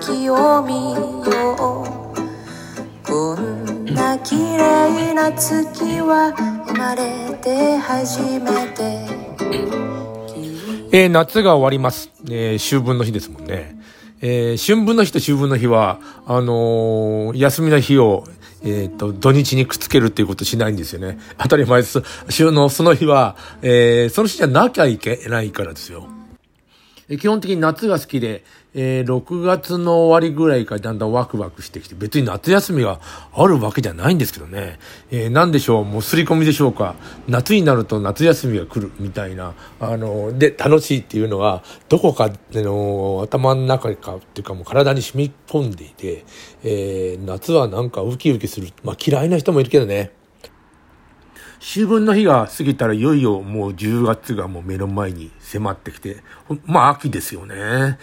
月を見ようこんな綺麗な月は生まれて初めてえー、夏が終わります。えー、秋分の日ですもんね。えー、春分の日と秋分の日は、あのー休みの日を、えっ、と、土日にくっつけるっていうことしないんですよね。当たり前です。週のその日は、えー、その日じゃなきゃいけないからですよ。え基本的に夏が好きで、えー6月の終わりぐらいからだんだんワクワクしてきて、別に夏休みがあるわけじゃないんですけどね。えーなんでしょう、もう刷り込みでしょうか。夏になると夏休みが来るみたいな、あの、で、楽しいっていうのが、どこか、あの、頭の中かっていうかもう体に染み込んでいて、えー夏はなんかウキウキする。まあ嫌いな人もいるけどね。秋分の日が過ぎたらいよいよもう10月がもう目の前に迫ってきて、まあ秋ですよね。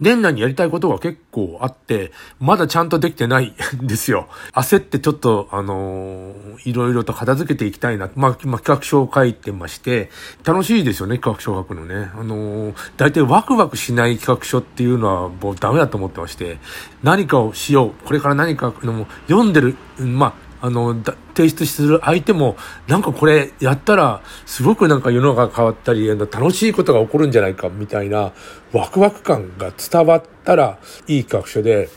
年内にやりたいことが結構あって、まだちゃんとできてないん ですよ。焦ってちょっと、あのーいろいろと片付けていきたいな。まあ、まあ、企画書を書いてまして、楽しいですよね、企画書を書くのね。あのー大体ワクワクしない企画書っていうのはもうダメだと思ってまして、何かをしよう。これから何か、あの読んでる、まあ、あの、提出する相手も、なんかこれやったら、すごくなんか世の中変わったり、楽しいことが起こるんじゃないか、みたいな、ワクワク感が伝わったら、いい企画書で、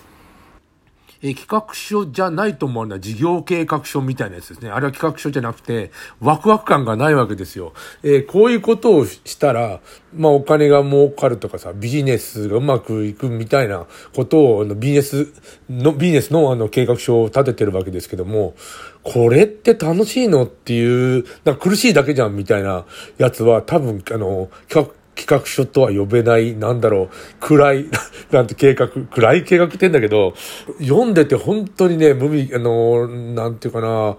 え企画書じゃないと思うのは事業計画書みたいなやつですね。あれは企画書じゃなくて、ワクワク感がないわけですよ。えーこういうことをしたら、まあお金が儲かるとかさ、ビジネスがうまくいくみたいなことを、あのビジネスの、ビジネスのあの計画書を立ててるわけですけども、これって楽しいのっていう、なんか苦しいだけじゃんみたいなやつは多分、あの、企画企画書とは呼べない、なんだろう、暗い、なんて計画、暗い計画って言うんだけど、読んでて本当にね、無味、あの、なんていうかな、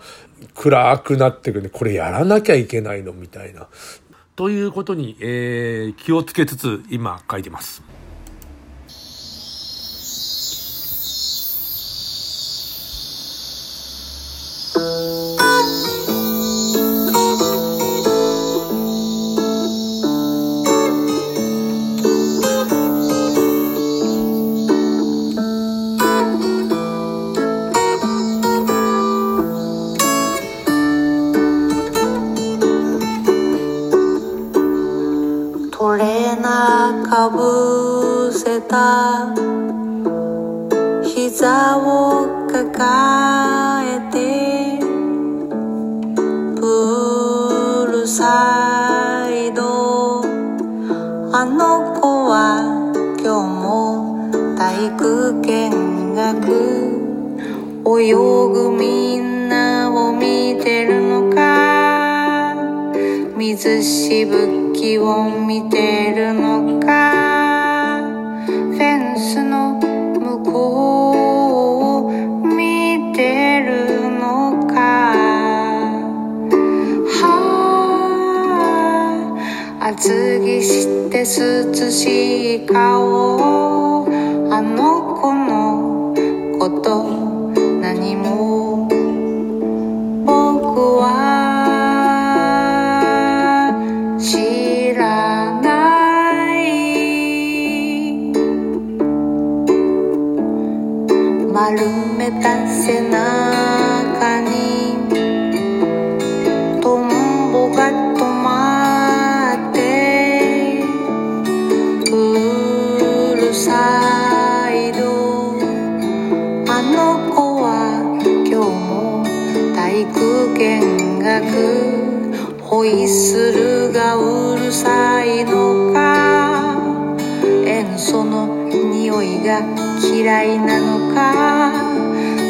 暗くなってくるね、これやらなきゃいけないの、みたいな。ということに、えー、気をつけつつ、今書いてます。トレーナーかぶせた。膝を抱えて。プールサイド。あの子は今日も体育見学。泳ぐみんなを見てるのか。水しぶき。を見てるのかフェンスの向こうを見てるのか。はあ厚着して涼しい顔あの子のこと丸めた背中にトンボが止まってプールサイドあの子は今日も体育見学ホイッスルがうるさいのか塩素のいが嫌いなのか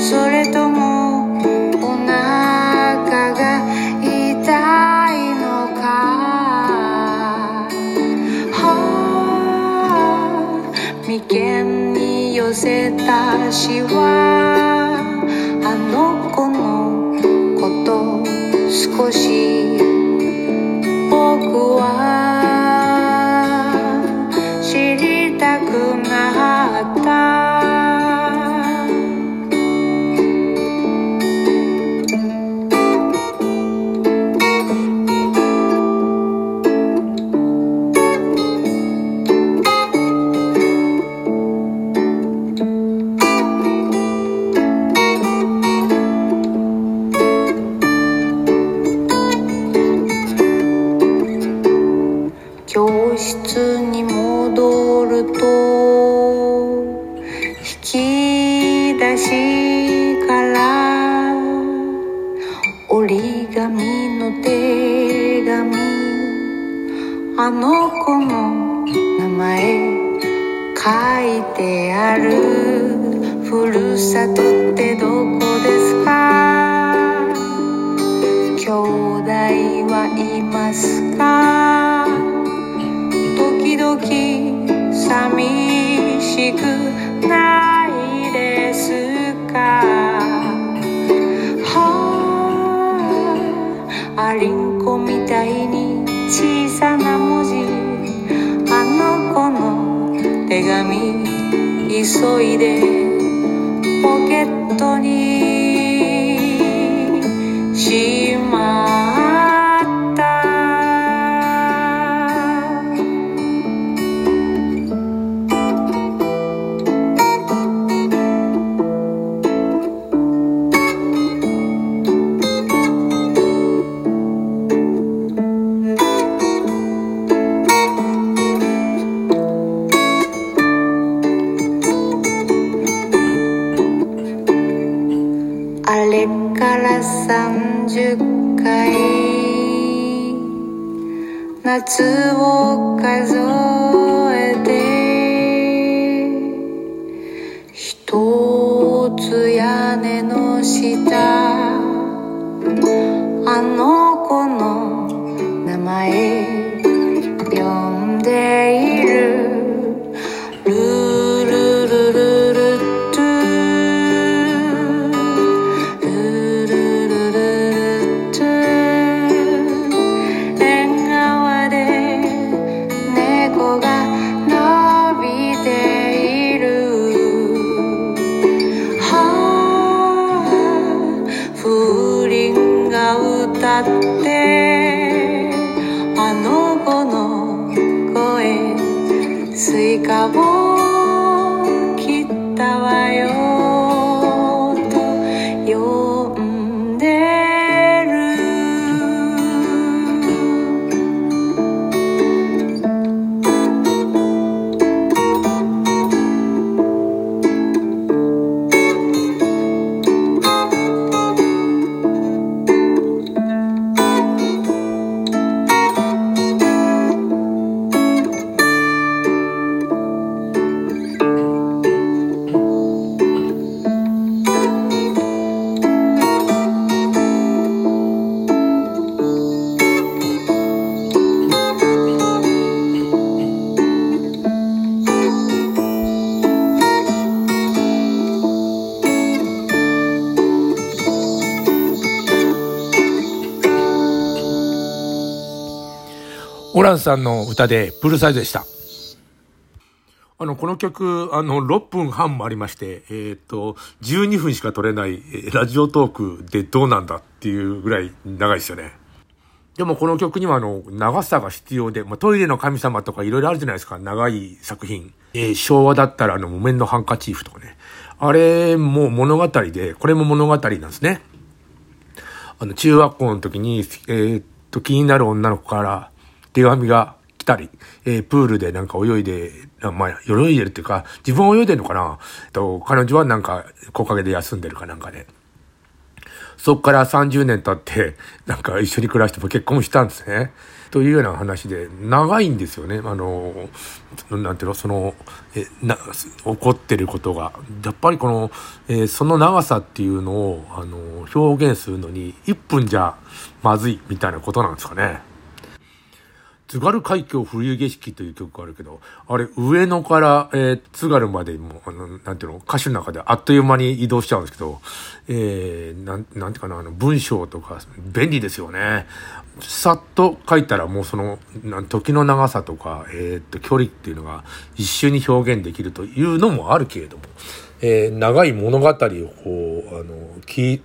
それともお腹が痛いのか。はあ眉間に寄せたしわあの子のこと少し僕は教室に戻ると引き出しから折り紙の手紙あの子の名前書いてある。ふるさとってどこ？時寂しくないですか？はあありんこみたいに小さな文字。あの子の手紙。急いでポケットに30回。夏を数えて。一つ屋根の下。歌ってあの子の声スイカをオランさんの歌でプールサイドでした。あの、この曲、あの、6分半もありまして、えっ、と、12分しか撮れない、ラジオトークでどうなんだっていうぐらい長いですよね。でもこの曲にはあの、長さが必要で、まあ、トイレの神様とかいろいろあるじゃないですか、長い作品。えー昭和だったらあの、木綿のハンカチーフとかね。あれも物語で、これも物語なんですね。あの、中学校の時に、えーっと、気になる女の子から手紙が来たり、えープールでなんか泳いで、まあ、泳いでるっていうか、自分泳いでるのかな？と、彼女はなんか、木陰で休んでるかなんかで。そっから30年経って、なんか一緒に暮らしても結婚したんですね。というような話で、長いんですよね。あの、なんていうの、その、え、な、起こってることが。やっぱりこの、えその長さっていうのを、あの、表現するのに、1分じゃまずいみたいなことなんですかね。津軽海峡冬景色という曲があるけど、あれ、上野から、えー津軽までもう、あの、なんていうの、歌詞の中であっという間に移動しちゃうんですけど、えー、なん、なんていうかな、あの、文章とか、便利ですよね。さっと書いたらもうその、な時の長さとか、えーっと、距離っていうのが一瞬に表現できるというのもあるけれども、えー長い物語をこう、あの、聞、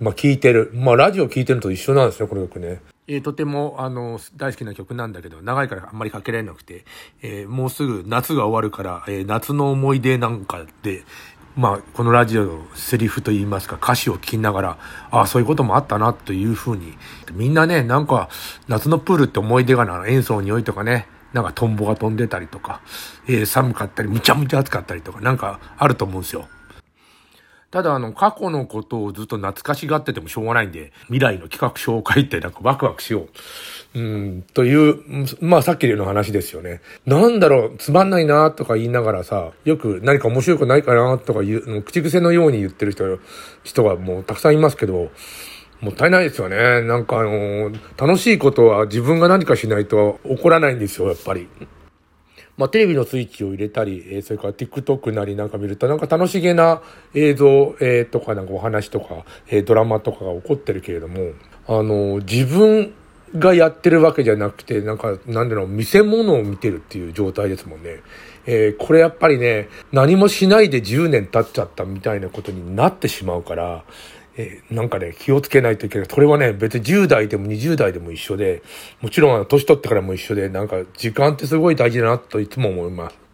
まあ、聞いてる。まあ、ラジオ聞いてると一緒なんですね、この曲ね。えーとても、あの、大好きな曲なんだけど、長いからあんまりかけられなくて、えーもうすぐ夏が終わるから、えー夏の思い出なんかで、まあ、このラジオのセリフといいますか、歌詞を聞きながら、ああ、そういうこともあったな、というふうに、みんなね、なんか、夏のプールって思い出がな、塩素の匂いとかね、なんかトンボが飛んでたりとか、えー寒かったり、むちゃむちゃ暑かったりとか、なんかあると思うんですよ。ただ、あの、過去のことをずっと懐かしがっててもしょうがないんで、未来の企画書を書いてなんかワクワクしよう。うん、という、まあさっきの話ですよね。なんだろう、つまんないなとか言いながらさ、よく何か面白くないかなとか言う、口癖のように言ってる人、人がもうたくさんいますけど、もったいないですよね。なんかあの、楽しいことは自分が何かしないと起こらないんですよ、やっぱり。まあ、テレビのスイッチを入れたり、えー、それから TikTok なりなんか見ると、なんか楽しげな映像、えー、とか、なんかお話とか、えー、ドラマとかが起こってるけれども、あの、自分がやってるわけじゃなくて、なんか、なんだろう、見せ物を見てるっていう状態ですもんね。えー、これやっぱりね、何もしないで10年経っちゃったみたいなことになってしまうから、えー、なんかね、気をつけないといけない。それはね、別に10代でも20代でも一緒で、もちろん年取ってからも一緒で、なんか時間ってすごい大事だなといつも思います。